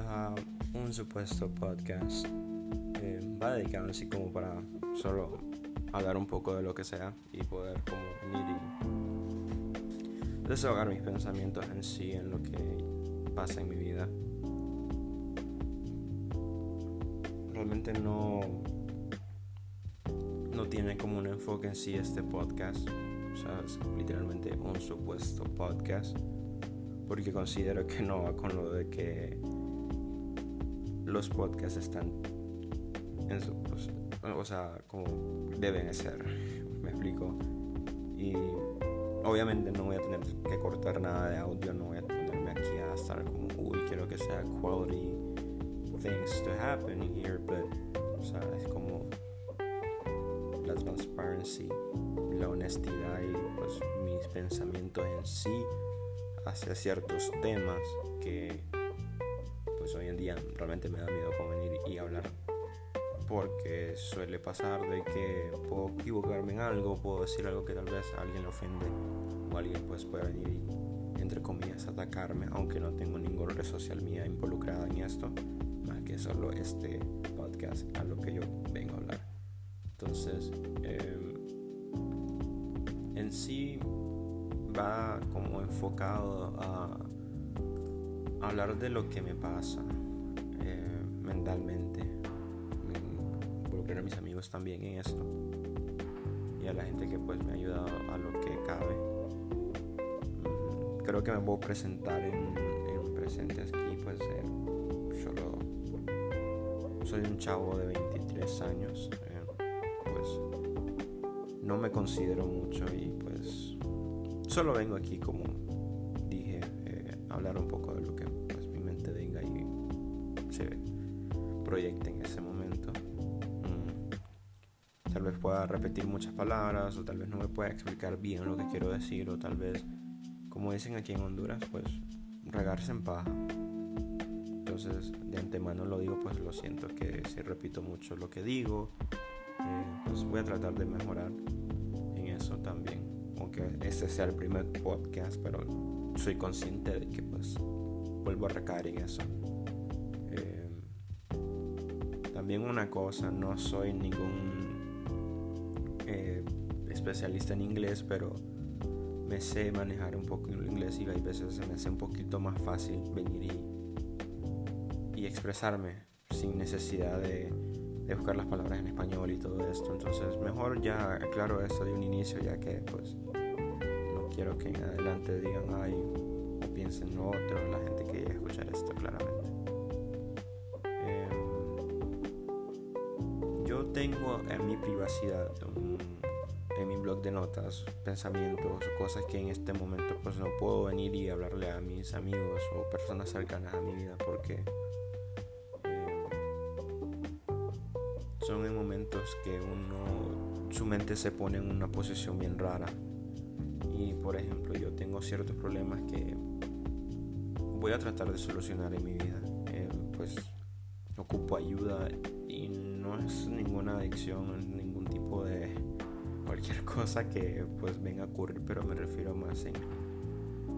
a un supuesto podcast. Eh, va dedicado así como para solo hablar un poco de lo que sea y poder como desahogar mis pensamientos en sí, en lo que pasa en mi vida. Realmente no no tiene como un enfoque en sí este podcast. O sea, es literalmente un supuesto podcast porque considero que no va con lo de que los podcasts están en su, pues, o sea, como deben ser, me explico. Y obviamente no voy a tener que cortar nada de audio, no voy a ponerme aquí a estar como, uy, quiero que sea quality things to happen here, but, o sea, es como la transparency, la honestidad y pues mis pensamientos en sí hacia ciertos temas que pues hoy en día realmente me da miedo como venir y hablar. Porque suele pasar de que puedo equivocarme en algo, puedo decir algo que tal vez a alguien le ofende o alguien pues puede venir y entre comillas atacarme aunque no tengo ninguna red social mía involucrada en esto más que solo este podcast a lo que yo vengo a hablar. Entonces eh, en sí va como enfocado a hablar de lo que me pasa eh, mentalmente. Involucrar a mis amigos también en esto y a la gente que pues me ha ayudado a lo que cabe. Creo que me puedo presentar en, en presente aquí, pues eh, solo soy un chavo de 23 años, eh, pues no me considero mucho y pues solo vengo aquí como eh, hablar un poco de lo que pues, mi mente venga y se proyecte en ese momento mm. tal vez pueda repetir muchas palabras o tal vez no me pueda explicar bien lo que quiero decir o tal vez como dicen aquí en Honduras pues regarse en paja entonces de antemano lo digo pues lo siento que si repito mucho lo que digo eh, pues voy a tratar de mejorar en eso también aunque este sea el primer podcast, pero soy consciente de que pues vuelvo a recaer en eso. Eh, también una cosa, no soy ningún eh, especialista en inglés, pero me sé manejar un poco en inglés y hay veces se me hace un poquito más fácil venir y, y expresarme sin necesidad de, de, buscar las palabras en español y todo esto. Entonces mejor ya aclaro esto de un inicio ya que pues quiero que en adelante digan ay o piensen otro, la gente que escuchar esto claramente. Eh, yo tengo en mi privacidad, en mi blog de notas, pensamientos, cosas que en este momento pues no puedo venir y hablarle a mis amigos o personas cercanas a mi vida porque eh, son en momentos que uno, su mente se pone en una posición bien rara por ejemplo yo tengo ciertos problemas que voy a tratar de solucionar en mi vida. Eh, pues ocupo ayuda y no es ninguna adicción, es ningún tipo de cualquier cosa que pues venga a ocurrir, pero me refiero más en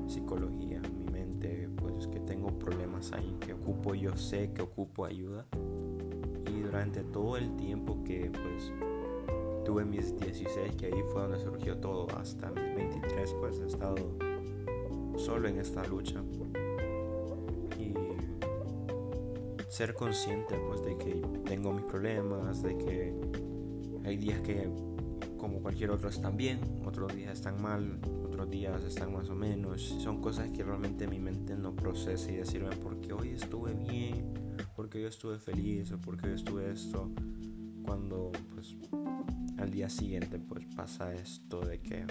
psicología, mi mente, pues que tengo problemas ahí, que ocupo, yo sé que ocupo ayuda y durante todo el tiempo que pues tuve mis 16, que ahí fue donde surgió todo, hasta mis 23 pues he estado solo en esta lucha. Y ser consciente pues de que tengo mis problemas, de que hay días que como cualquier otro están bien, otros días están mal, otros días están más o menos. Son cosas que realmente mi mente no procesa y decirme porque hoy estuve bien, porque hoy estuve feliz o porque hoy estuve esto, cuando pues al día siguiente pues pasa esto de que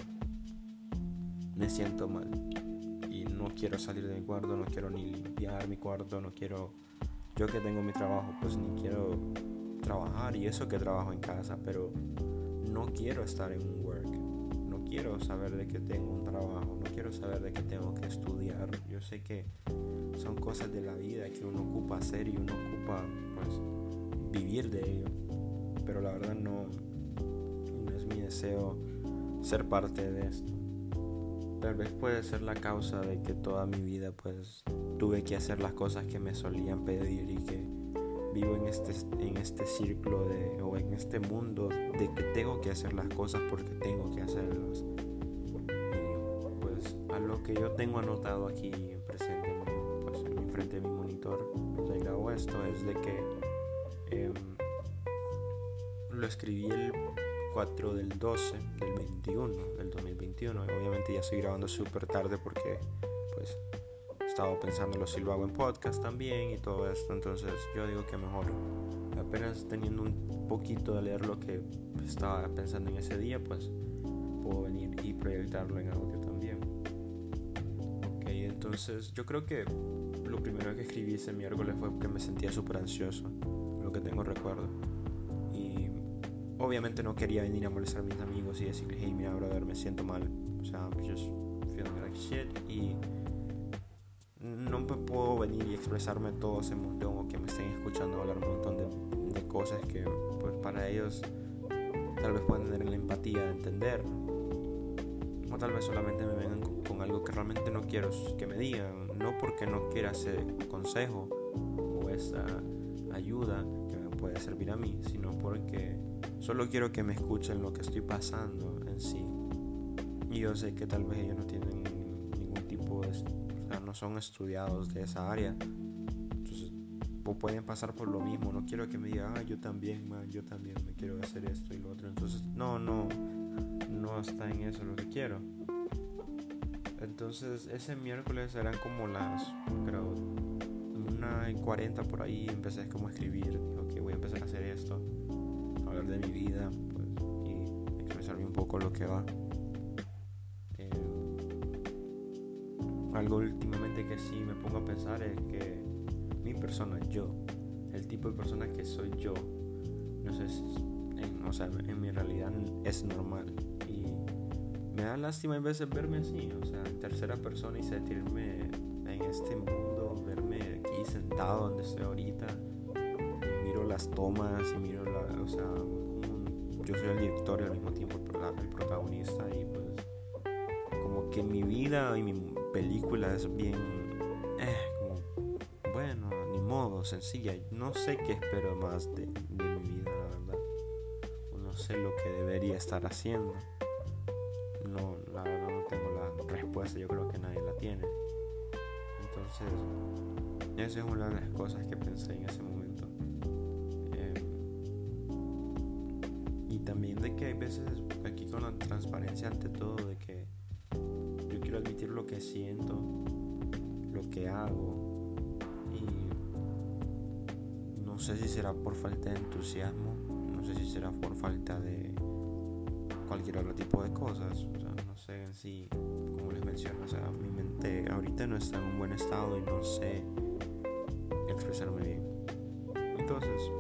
me siento mal y no quiero salir de mi cuarto, no quiero ni limpiar mi cuarto, no quiero, yo que tengo mi trabajo pues ni quiero trabajar y eso que trabajo en casa, pero no quiero estar en un work, no quiero saber de que tengo un trabajo, no quiero saber de que tengo que estudiar, yo sé que son cosas de la vida que uno ocupa hacer y uno ocupa pues vivir de ello, pero la verdad no, deseo ser parte de esto. tal vez puede ser la causa de que toda mi vida pues tuve que hacer las cosas que me solían pedir y que vivo en este, en este círculo de, o en este mundo de que tengo que hacer las cosas porque tengo que hacerlas. Y pues a lo que yo tengo anotado aquí en presente, pues en frente de mi monitor, donde grabo esto, es de que em, lo escribí el 4 del 12 del 21, del 2021. Obviamente ya estoy grabando súper tarde porque pues estaba pensando lo si lo hago en podcast también y todo esto. Entonces yo digo que mejor apenas teniendo un poquito de leer lo que estaba pensando en ese día, pues puedo venir y proyectarlo en audio también. Ok, entonces yo creo que lo primero que escribí ese miércoles fue que me sentía súper ansioso, lo que tengo recuerdo. Obviamente no quería venir a molestar a mis amigos y decirles, hey, mira, brother, me siento mal. O sea, just feeling like shit. Y no me puedo venir y expresarme todo ese montón o que me estén escuchando hablar un montón de, cosas que pues para ellos tal vez pueden tener la empatía de entender o tal vez solamente me vengan con, con, algo que realmente no quiero que me digan no porque no quiera ese consejo o esa ayuda que me puede servir a mí sino porque solo quiero que me escuchen lo que estoy pasando en sí y yo sé que tal vez ellos no tienen ningún tipo de no son estudiados de esa área. Entonces, pueden pasar por lo mismo. No quiero que me digan, ah, yo también, man, yo también me quiero hacer esto y lo otro. Entonces, no, no, no está en eso lo que quiero. Entonces, ese miércoles eran como las, creo, una y 40 por ahí. Empecé como a escribir, ok, voy a empezar a hacer esto, hablar de mi vida, pues, y expresarme un poco lo que va. algo últimamente que sí me pongo a pensar es que mi persona, yo, el tipo de persona que soy yo, no sé, en, o sea, en mi realidad es normal. Y me da lástima a veces verme así, o sea, en tercera persona y sentirme en este mundo, verme aquí sentado donde estoy ahorita, las tomas y miro la, o sea, yo soy el director y al mismo tiempo el protagonista y pues como que mi vida y mi película es bien, eh, como, bueno, ni modo, sencilla. No sé qué espero más de, de mi vida, la verdad. No sé lo que debería estar haciendo. No, la verdad no tengo la respuesta, yo creo que nadie la tiene. Entonces, esa es una de las cosas que pensé en ese momento. Veces aquí con la transparencia ante todo, de que admitir lo que siento, lo que hago. Y no sé si será por falta de entusiasmo, no sé si será por falta de cualquier otro tipo de cosas. no sé sí, como les menciono, o sea, mi mente ahorita no está en un buen estado y no sé expresarme bien. Entonces,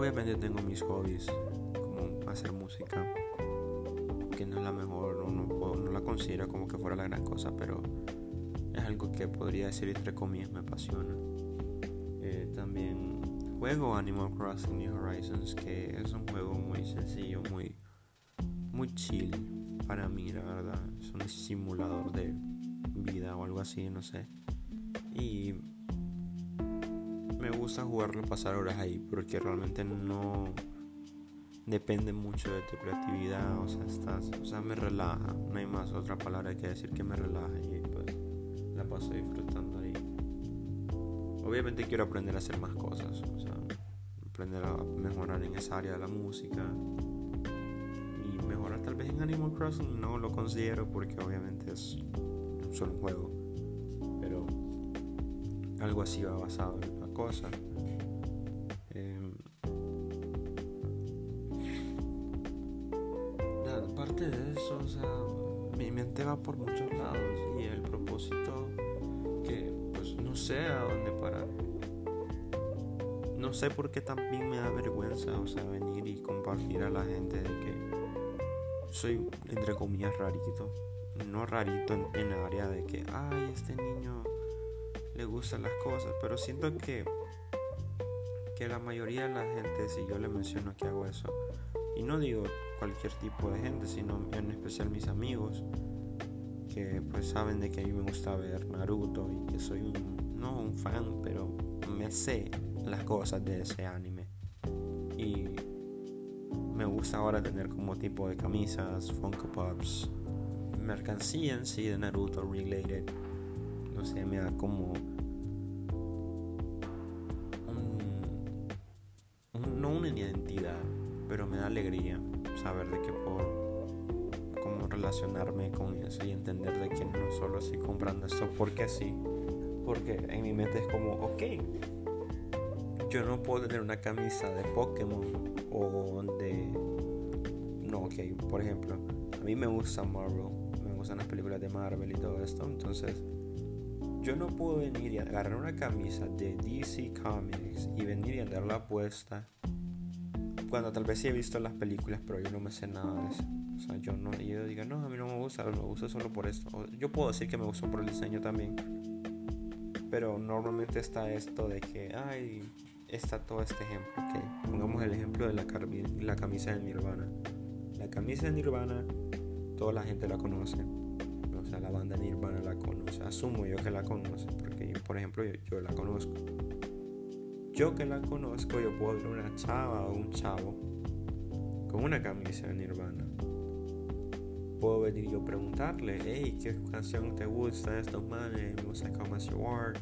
obviamente tengo mis hobbies, como hacer música no es la mejor, no, no la considero como que fuera la gran cosa, pero es algo que podría decir entre comillas me apasiona. Eh, también juego Animal Crossing New Horizons, que es un juego muy sencillo, muy, muy chill para mí, la verdad. Es un simulador de vida o algo así, no sé. Y me gusta jugarlo, pasar horas ahí, porque realmente no depende mucho de tu creatividad, o sea, estás, o sea, me relaja, no hay más otra palabra que decir que me relaja y pues la paso disfrutando ahí. Obviamente quiero aprender a hacer más cosas, o sea, aprender a mejorar en esa área de la música y mejorar tal vez en Animal Crossing, no lo considero porque obviamente es solo un juego, pero algo así va basado la cosa. de eso, o sea, mi mente va por muchos lados y el propósito que pues no sé a dónde parar. No sé por qué también me da vergüenza, o sea, venir y compartir a la gente de que soy entre comillas rarito. No rarito en, en área de que, ay, este niño le gustan las cosas, pero siento que que la mayoría de la gente, si yo le menciono que hago eso, y no digo cualquier tipo de gente, sino en especial mis amigos que pues saben de que a mí me gusta ver Naruto y que soy un, no un fan, pero me sé las cosas de ese anime. Y me gusta ahora tener como tipo de camisas, Funko Pops, mercancía en sí de Naruto related. No sé, me da como esto porque sí, porque en mi mente es como, ok, yo no puedo tener una camisa de Pokémon o de... No, ok, por ejemplo, a mí me gusta Marvel, me gustan las películas de Marvel y todo esto, entonces yo no puedo venir y agarrar una camisa de DC Comics y venir y andarla puesta cuando tal vez sí he visto las películas, pero yo no me sé nada de eso. O sea, yo no, yo diga, no, a mí no me gusta, lo uso solo por esto. yo puedo decir que me gusta por el diseño también, pero normalmente está esto de que, ay, está todo este ejemplo, que pongamos el ejemplo de la, la camisa de Nirvana. La camisa de Nirvana, toda la gente la conoce. O sea, la banda Nirvana la conoce. Asumo yo que la conoce, porque yo, por ejemplo, yo, la conozco. Yo que la conozco, yo puedo ver una chava o un chavo con una camisa de Nirvana. Puedo venir yo preguntarle, hey, ¿qué canción te gusta? Estos manes, me gusta Come As You Are,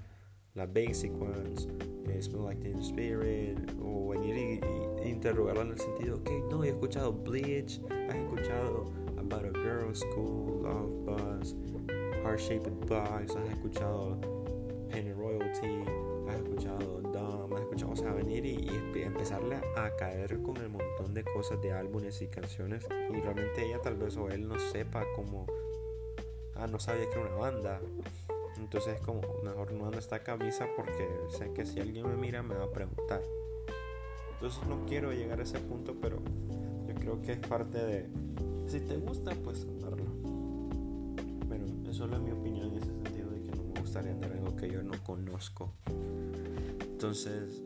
las basic ones eh, Smell Like Teen Spirit, o venir y, interrogarla en el sentido, ok, no, he escuchado Bleach, has escuchado About a Girl School, Love Buzz, Heart Shaped Box, has escuchado Penny Royalty, Sea, venir y, empezarle a caer con el montón de cosas de álbumes y canciones y realmente ella tal vez o él no sepa cómo, ah, no sabía que era una banda entonces es como, mejor no ando esta camisa porque sé que si alguien me mira me va a preguntar. Entonces no quiero llegar a ese punto, pero yo creo que es parte de, si te gusta, pues andarlo. Pero eso es mi opinión en ese sentido de que no me gustaría andar algo que yo no conozco. Entonces,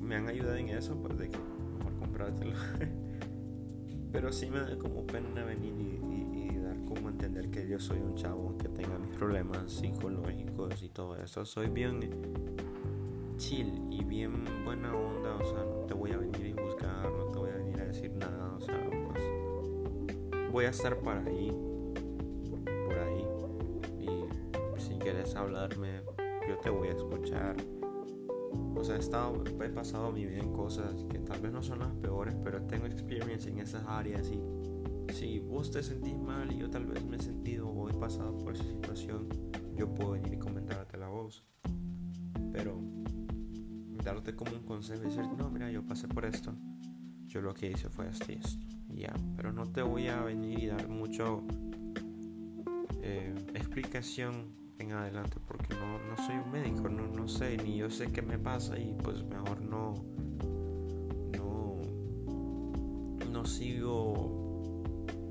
me han ayudado en eso, pues de que mejor comprártelo. pero sí me da como pena venir y como entender que yo soy un chavo que tenga mis problemas psicológicos y todo eso. Soy bien chill y bien buena onda, o sea, no te voy a venir a juzgar, no te voy a venir a decir nada, o sea, pues voy a estar por ahí, por ahí, y si quieres hablarme, voy a escuchar. O sea, he, estado, he pasado mi vida en cosas que tal vez no son las peores, pero tengo experiencia en esas áreas y si vos te sentís mal y yo tal vez me he sentido o he pasado por esa situación, yo puedo venir y comentarte la voz. Pero darte como un consejo y decir, no, mira, yo pasé por esto. Yo lo que hice fue esto y esto. Ya, pero no te voy a venir y dar mucho eh, explicación en adelante porque no, no soy un médico, no, no sé, ni yo sé qué me pasa y pues mejor no, no, no sigo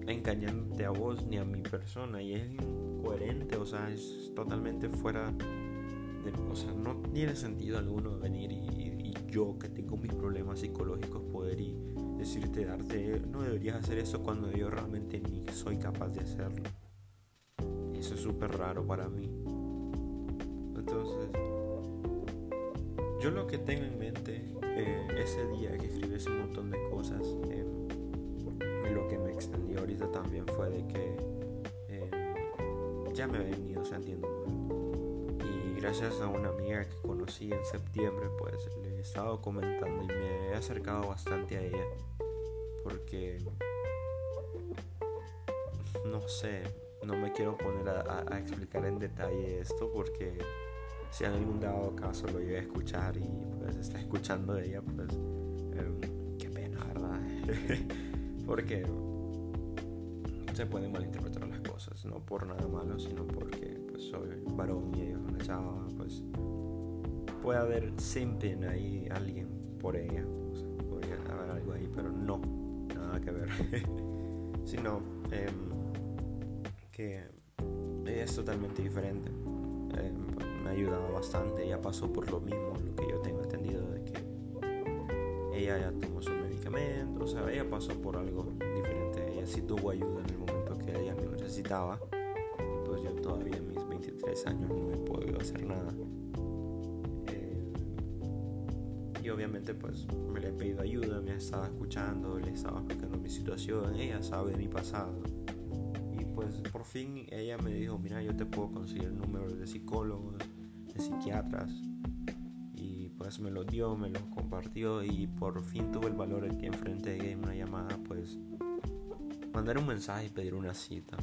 engañándote a vos ni a mi persona y es incoherente, o sea, es totalmente fuera de, o sea, no tiene sentido alguno venir y, yo que tengo mis problemas psicológicos poder y decirte, darte, no deberías hacer eso cuando yo realmente ni soy capaz de hacerlo. Es súper raro para mí. Entonces, yo lo que tengo en mente eh, ese día que escribí ese montón de cosas, eh, lo que me extendió ahorita también fue de que eh, ya me he venido sintiendo mal. Y gracias a una amiga que conocí en septiembre, pues le he estado comentando y me he acercado bastante a ella. Porque, no sé, no me quiero poner a, explicar en detalle esto porque si en algún dado caso lo llegué a escuchar y pues está escuchando de ella, pues em, qué pena, ¿verdad? Porque se pueden malinterpretar las cosas, no por nada malo, sino porque pues soy varón y ella es una chava, pues puede haber siempre ahí alguien por ella, o sea, podría haber algo ahí, pero no, nada que ver, sino em, que ella es totalmente diferente, em, me ha ayudado bastante, ella pasó por lo mismo, lo que yo tengo entendido de que ella ya tomó su medicamento o sea, ella pasó por algo diferente, ella sí tuvo ayuda en el momento que ella lo necesitaba, y pues yo todavía en mis 23 años no he podido hacer nada. Eh, y obviamente pues me le he pedido ayuda, me estaba escuchando, le estaba explicando mi situación, ella sabe mi pasado. Y pues por fin ella me dijo, mira, yo te puedo conseguir números de psicólogos, de psiquiatras, pues me lo dio, me lo compartió y por fin tuve el valor que enfrente de una llamada, pues mandar un mensaje y pedir una cita.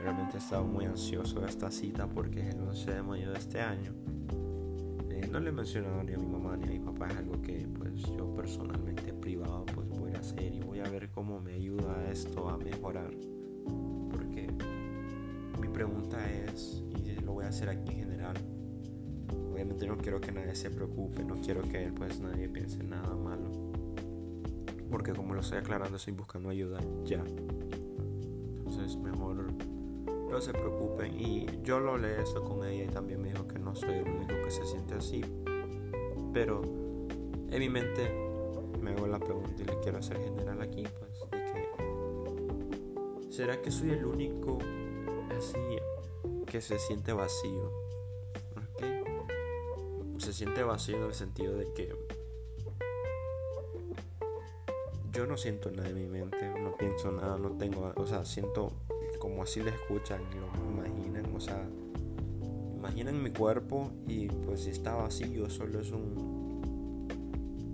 Realmente estaba muy ansioso de esta cita porque es el 11 de mayo de este año. Eh, no le he ni a mi mamá ni a mi papá, es algo que pues yo personalmente privado pues voy a hacer y voy a ver cómo me ayuda esto a mejorar. Pregunta es, y lo voy a hacer aquí en general, obviamente no quiero que nadie se preocupe, no quiero que pues nadie piense nada malo. Porque como lo estoy aclarando, estoy buscando ayuda ya. Entonces mejor no se preocupen. Y yo lo leí esto con ella y también me dijo que no soy el único que se siente así. Pero en mi mente me hago la pregunta y le quiero hacer general aquí, pues, de que ¿será que soy el único así que se siente vacío? se siente vacío en el sentido de que yo no siento nada en mi mente, no pienso nada, no tengo, o sea, siento como así le escuchan y lo imaginan, o sea, imaginan mi cuerpo y pues si está vacío solo es un,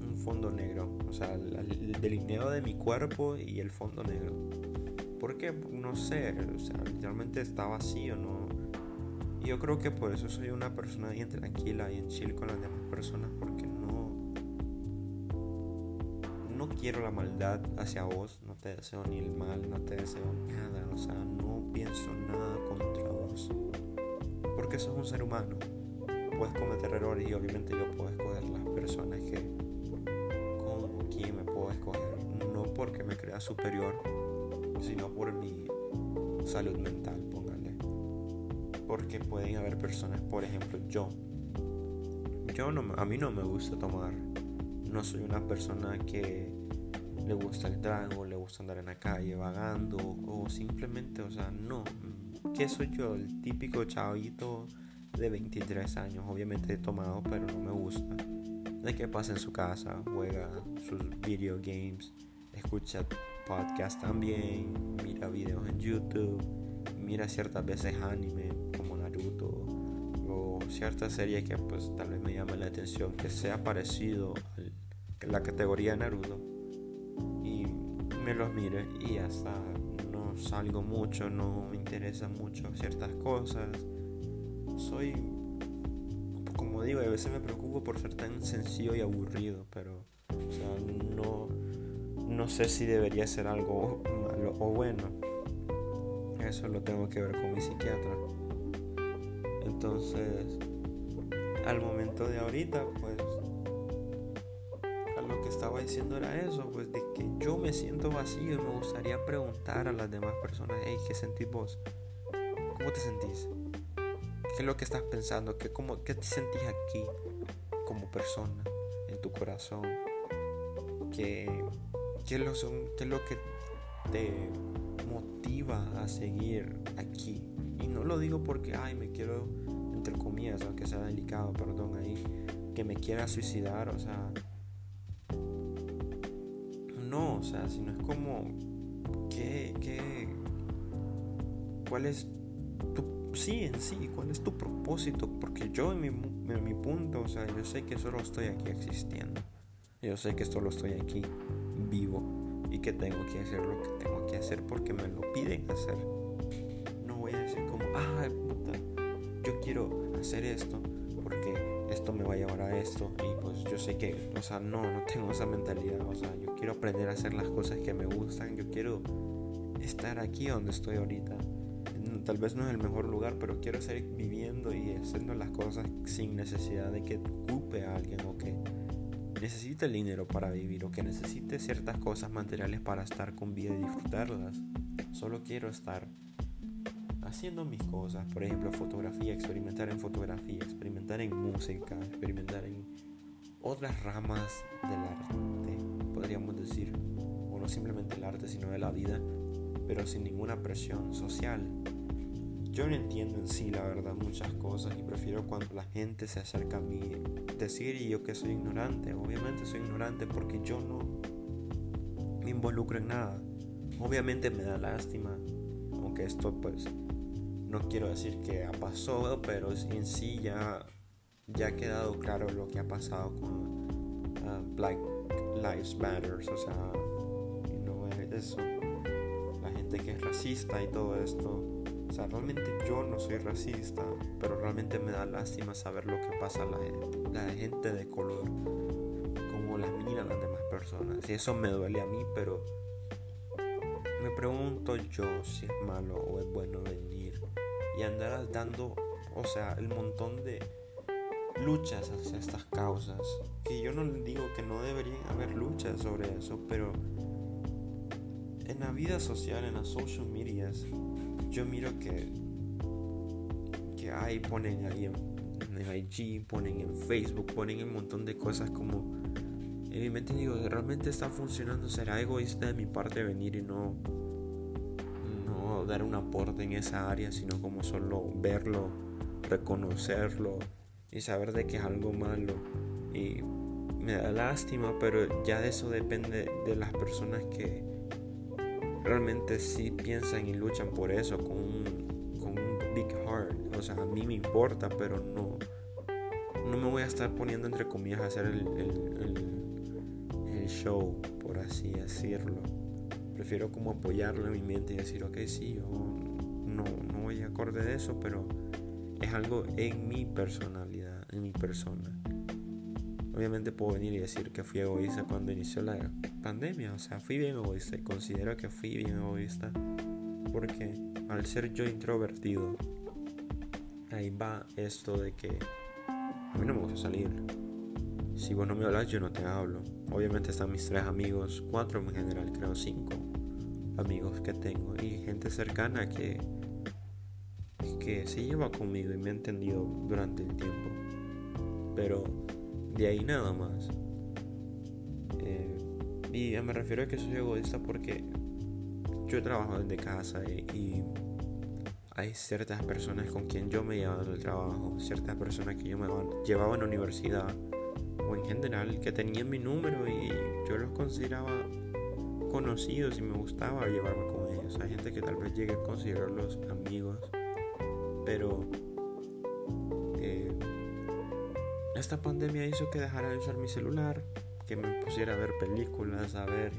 un fondo negro, o sea, el, delineo de mi cuerpo y el fondo negro. Porque no sé, o sea, literalmente está vacío, no yo creo que por eso soy una persona bien tranquila y en chill con las demás personas porque no no quiero la maldad hacia vos, no te deseo ni el mal, no te deseo nada, o sea, no pienso nada contra vos. Porque sos un ser humano. Puedes cometer errores y obviamente yo puedo escoger las personas que con quién me puedo escoger, no porque me crea superior, sino por mi salud mental porque pueden haber personas, por ejemplo, yo. Yo no, a mí no me gusta tomar. No soy una persona que le gusta el trago, le gusta andar en la calle vagando o simplemente, o sea, no. ¿Qué soy yo? El típico chavito de 23 años. Obviamente he tomado, pero no me gusta. De que pasa en su casa, juega sus video games, escucha podcast también, mira videos en YouTube, mira ciertas veces anime, o cierta serie que pues tal vez me llame la atención que sea parecido a la categoría de Naruto y me los mire y hasta no salgo mucho, no me interesan mucho ciertas cosas. Soy, como digo, a veces me preocupo por ser tan sencillo y aburrido, pero no, no sé si debería ser algo malo o bueno. Eso lo tengo que ver con mi psiquiatra. Entonces, al momento de ahorita, pues, a lo que estaba diciendo era eso, pues, de que yo me siento vacío y me gustaría preguntar a las demás personas, hey, ¿qué sentís vos? ¿Cómo te sentís? ¿Qué es lo que estás pensando? ¿Qué, cómo, qué te sentís aquí como persona, en tu corazón? ¿Qué, qué, lo son, ¿Qué es lo que te motiva a seguir aquí? Y no lo digo porque, ay, me quiero entre comillas, aunque sea delicado, perdón, ahí, que me quiera suicidar, o sea, no, o sea, sino es como, ¿qué, qué, cuál es tu, sí, en sí, cuál es tu propósito? Porque yo en mi, en mi punto, o sea, yo sé que solo estoy aquí existiendo, yo sé que solo estoy aquí vivo y que tengo que hacer lo que tengo que hacer porque me lo piden hacer. No voy a decir como, ah, yo quiero hacer esto porque esto me va a llevar a esto y pues yo sé que, o sea, no, no tengo esa mentalidad, o sea, yo quiero aprender a hacer las cosas que me gustan, yo quiero estar aquí donde estoy ahorita. Tal vez no es el mejor lugar, pero quiero seguir viviendo y haciendo las cosas sin necesidad de que ocupe a alguien o que necesite el dinero para vivir o que necesite ciertas cosas materiales para estar con vida y disfrutarlas. Solo quiero estar haciendo mis cosas, por ejemplo, fotografía, experimentar en fotografía, experimentar en música, experimentar en otras ramas del arte. podríamos decir, o no simplemente el arte, sino de la vida, pero sin ninguna presión social. Yo no entiendo en sí, la verdad, muchas cosas y prefiero cuando la gente se acerca a mí decir y yo que soy ignorante. Obviamente soy ignorante porque yo no me involucro en nada. Obviamente me da lástima, aunque esto pues no quiero decir que ha pasado, pero en sí ya, ya ha quedado claro lo que ha pasado con ah, Black Lives Matter, o sea, no es eso, la gente que es racista y todo esto sea, realmente yo no soy racista, pero realmente me da lástima saber lo que pasa a la, la gente de color, como las miran las demás personas. Y eso me duele a mí, pero me pregunto yo si es malo o es bueno venir y andar dando, o sea, el montón de luchas hacia estas causas. Que yo no digo que no deberían haber luchas sobre eso, pero en la vida social, en las social medias, yo miro que, que hay, ponen ahí en, IG, ponen en Facebook, ponen un montón de cosas como... En mi mente digo, ¿realmente está funcionando? ¿Será egoísta de mi parte venir y no, no dar un aporte en esa área, sino como solo verlo, reconocerlo y saber de que es algo malo? Y me da lástima, pero ya de eso depende de las personas que realmente sí piensan y luchan por eso con un, con un big heart. O sea, a mí me importa, pero no, no me voy a estar poniendo entre comillas a hacer el, show, por así decirlo. Prefiero como apoyarlo en mi mente y decir, ok, sí, yo no, no voy acorde de eso, pero es algo en mi personalidad, en mi persona. Obviamente puedo venir y decir que fui egoísta cuando inició la pandemia. O sea, fui bien egoísta y considero que fui bien egoísta. Porque al ser yo introvertido, ahí va esto de que a mí no me gusta salir. Si vos no me hablas, yo no te hablo. Obviamente están mis tres amigos, cuatro en general, creo cinco amigos que tengo y gente cercana que, que se lleva conmigo y me ha entendido durante el tiempo. Pero de ahí nada más. Eh, y me refiero a que soy egoísta porque yo trabajo desde casa y, hay ciertas personas con quien yo me llevaba el trabajo, ciertas personas que yo me llevaba en la universidad o en general que tenían mi número y yo los consideraba conocidos y me gustaba llevarme con ellos. Hay gente que tal vez llegue a considerarlos amigos, pero Esta pandemia hizo que dejara de usar mi celular, que me pusiera a ver películas, a ver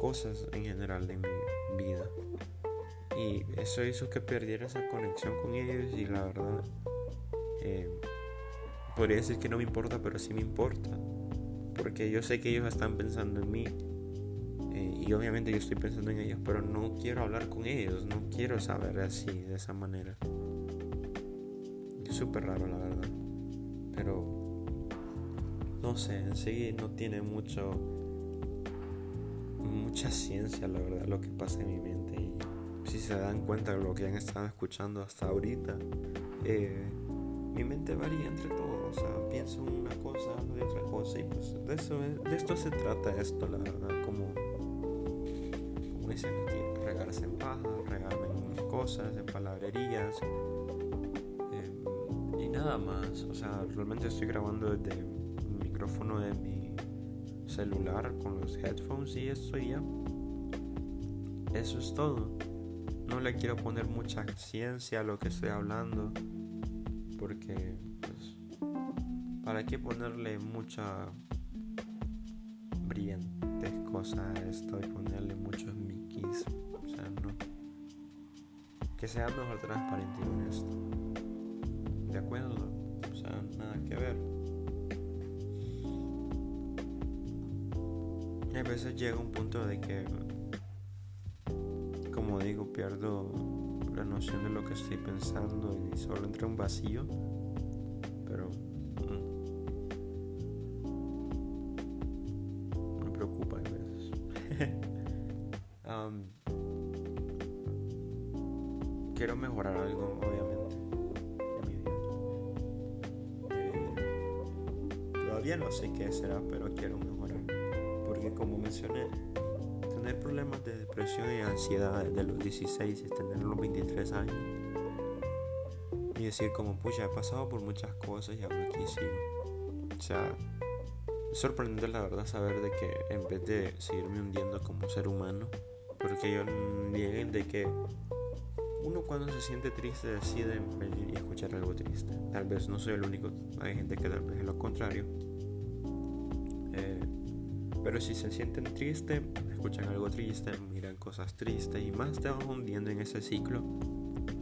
cosas en general de mi vida. Y eso hizo que perdiera esa conexión con ellos y la verdad, eh, podría decir que no me importa, pero sí me importa. Porque yo sé que ellos están pensando en mí. Eh, y obviamente yo estoy pensando en ellos, pero no quiero hablar con ellos, no quiero saber así, de esa manera. Es súper raro, la verdad pero no sé, en sí no tiene mucho mucha ciencia la verdad lo que pasa en mi mente. Y si se dan cuenta de lo que han estado escuchando hasta ahorita eh, mi mente varía entre todo. O sea pienso una cosa hablo de otra cosa. Y pues de eso de esto se trata esto la verdad como como dicen aquí regarse en paja regarme en cosas en palabrerías nada más. O sea, realmente estoy grabando desde micrófono de mi celular con los headphones y eso ya. Eso es todo. No le quiero poner mucha ciencia a lo que estoy hablando. Porque, pues, ¿para qué ponerle mucha brillante cosa a esto y ponerle muchos mickeys? O sea, no. Que sea mejor transparente y honesto de acuerdo, a veces llega un punto de que, como digo, pierdo la noción de lo que estoy pensando y solo entra un vacío, Como mencioné, tener problemas de depresión y ansiedad desde los 16 y tener los 23 años y decir como, pucha, he pasado por muchas cosas y ahora aquí sigo. O sea, es sorprendente la verdad saber de que en vez de seguirme hundiendo como ser humano, porque yo niegué de que uno cuando se siente triste decide venir y escuchar algo triste. Tal vez no soy el único, hay gente que tal vez es lo contrario. Pero si se sienten tristes, escuchan algo triste, miran cosas tristes y más te van hundiendo en ese ciclo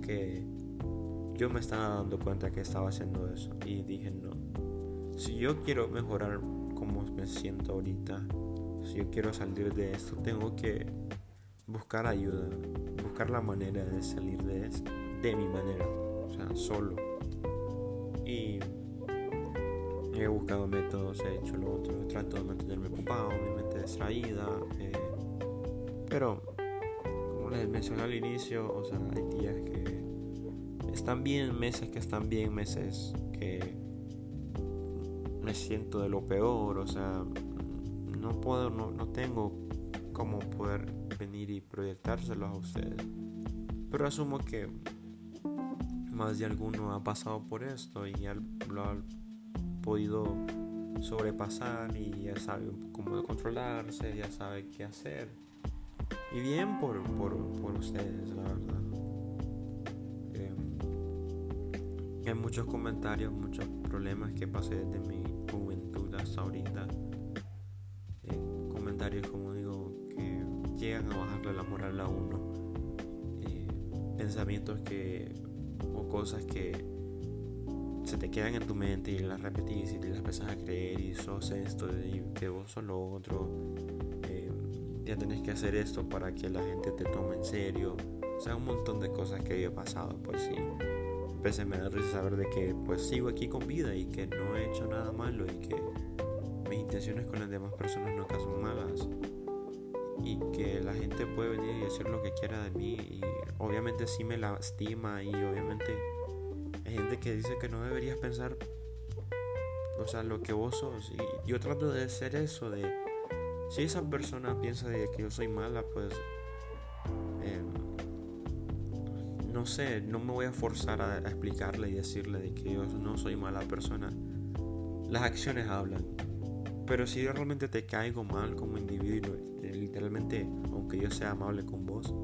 que yo me estaba dando cuenta que estaba haciendo eso y dije no. Si yo quiero mejorar como me siento ahorita, si yo quiero salir de esto, tengo que buscar ayuda, buscar la manera de salir de esto, de mi manera, o sea, solo. He buscado métodos, he hecho lo otro, trato de mantenerme ocupado, mi mente distraída, eh, pero como les mencioné al inicio, o sea, hay días que están bien, meses que están bien, meses que me siento de lo peor, o sea, no puedo, no, no tengo cómo poder venir y proyectárselos a ustedes. Pero asumo que más de alguno ha pasado por esto y ya lo podido sobrepasar y ya sabe cómo controlarse, ya sabe qué hacer. Y bien por, por, por ustedes, la verdad. Eh, hay muchos comentarios, muchos problemas que pasé desde mi juventud hasta ahorita. Eh, comentarios como llegan a bajarle la moral a uno. Eh, pensamientos que o cosas que se te quedan en tu mente y las repetís y te las empiezas a creer y sos esto y que vos sos lo otro. Eh, ya tenés que hacer esto para que la gente te tome en serio. O sea, un montón de cosas que yo he pasado, pues sí. Empecé me da risa saber de que pues sigo aquí con vida y que no he hecho nada malo y que mis intenciones con las demás personas nunca son malas y que la gente puede venir y decir lo que quiera de mí y obviamente sí me lastima y obviamente hay gente que dice que no deberías pensar o sea lo que vos sos. Y yo trato de ser eso de si esa persona piensa de que yo soy mala pues em, no sé no me voy a forzar a, explicarle y decirle de que yo no soy mala persona. Las acciones hablan. Pero si yo realmente te caigo mal como individuo, eh, literalmente, aunque yo sea amable con vos,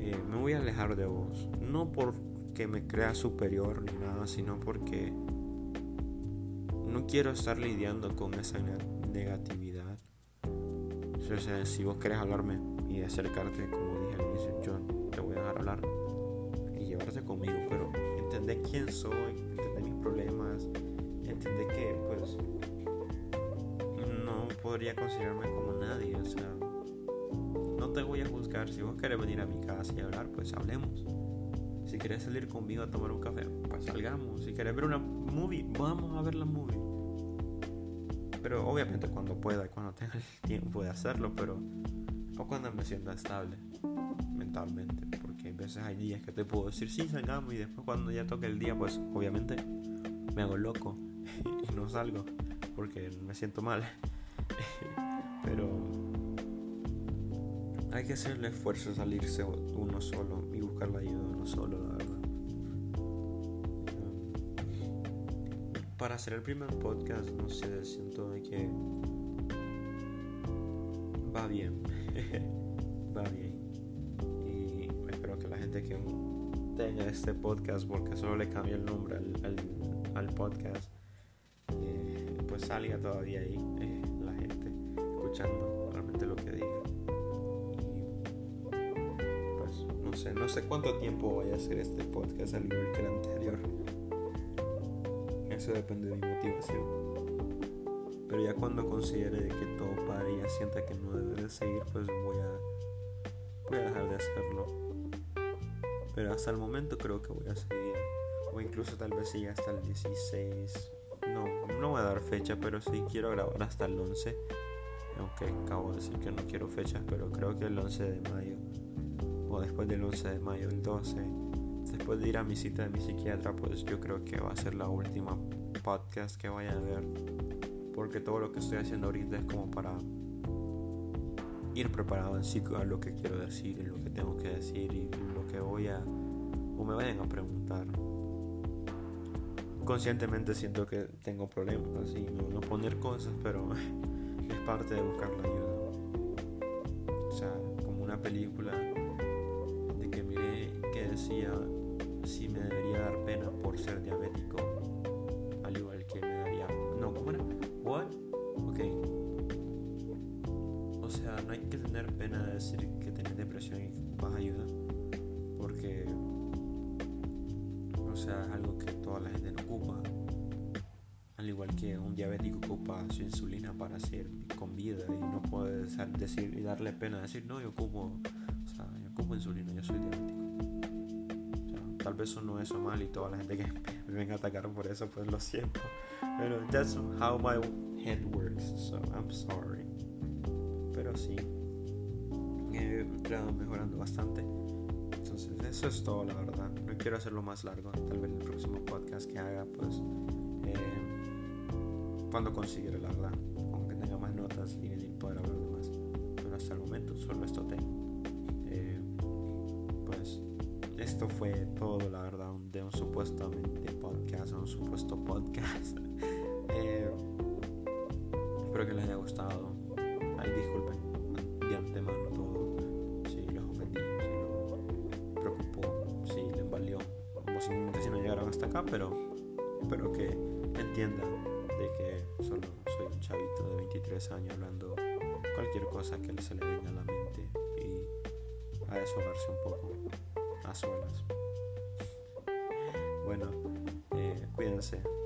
eh, me voy a alejar de vos. No porque me crea superior ni nada, sino porque no quiero estar lidiando con esa negatividad. O si vos querés hablarme y acercarte, como dije al inicio, yo te voy a dejar hablar y llevarte conmigo, pero entender quién soy, entender mis problemas, entender que pues podría considerarme como nadie, o sea, no te voy a juzgar. Si vos querés venir a mi casa y hablar, pues hablemos. Si quieres salir conmigo a tomar un café, pues salgamos. Si quieres ver una movie, vamos a ver la movie. Pero obviamente cuando pueda, cuando tenga el tiempo de hacerlo, pero o cuando me sienta estable mentalmente, porque a veces hay días que te puedo decir sí salgamos y después cuando ya toque el día, pues obviamente me hago loco y no salgo porque me siento mal. Pero hay que hacerle esfuerzo salirse uno solo la ayuda uno solo, la verdad. Para hacer el primer podcast, no sé, siento que va bien. va bien. Y espero que la gente que tenga este podcast, porque solo le cambia el nombre al, podcast, eh, pues salga todavía ahí. Eh, escuchando realmente lo que diga. No sé cuánto tiempo voy a hacer este podcast al igual que el anterior. Eso depende de mi motivación. Pero ya cuando considere que todo pare y sienta que no debe de seguir, pues voy a, voy a dejar de hacerlo. Pero hasta el momento creo que voy a seguir. O incluso tal vez siga hasta el 16. No, no voy a dar fecha, pero sí quiero grabar hasta el 11 aunque acabo de decir que no quiero fechas, pero creo que el 11 de mayo, o después del 11 de mayo, el 12, después de ir a mi cita de mi psiquiatra, pues yo creo que va a ser la última podcast que vaya a ver, porque todo lo que estoy haciendo ahorita es como para ir preparado en sí a lo que quiero decir y lo que tengo que decir y lo que voy a o me vayan a preguntar. Conscientemente siento que tengo problemas y me voy a poner cosas, pero es parte de buscar la ayuda. O sea, como una película si me debería dar pena por ser diabético, al igual que me daría... No, ¿cómo era? ¿What? Ok. O sea, no hay que tener pena de decir que tienes depresión y vas ayuda, porque... O sea, es algo que toda la gente no ocupa. Al igual que un diabético ocupa su insulina para ser con vida y no puede decir y darle pena decir, no, yo ocupo, o sea, yo ocupo insulina, yo soy diabético tal vez no es mal y toda la gente que me venga a atacar por eso, pues lo siento. Pero that's how my head works, so I'm sorry. Pero sí, he entrado mejorando bastante. Entonces, eso es todo, la verdad. No quiero hacerlo más largo. Tal vez el próximo podcast que haga, pues, eh, cuando consiga, la verdad. Aunque tenga más notas y poder hablar de más. Pero hasta el momento solo esto tengo. Esto fue todo, la verdad, de un supuestamente podcast, un supuesto podcast. Eh, espero que les haya gustado. Ay, disculpen de antemano todo. Si los ofendí, si los preocupó, si les valió. Posiblemente si no llegaron hasta acá, pero espero que entiendan de que solo soy un chavito de 23 años hablando cualquier cosa que se le venga a la mente y a deshogarse un poco a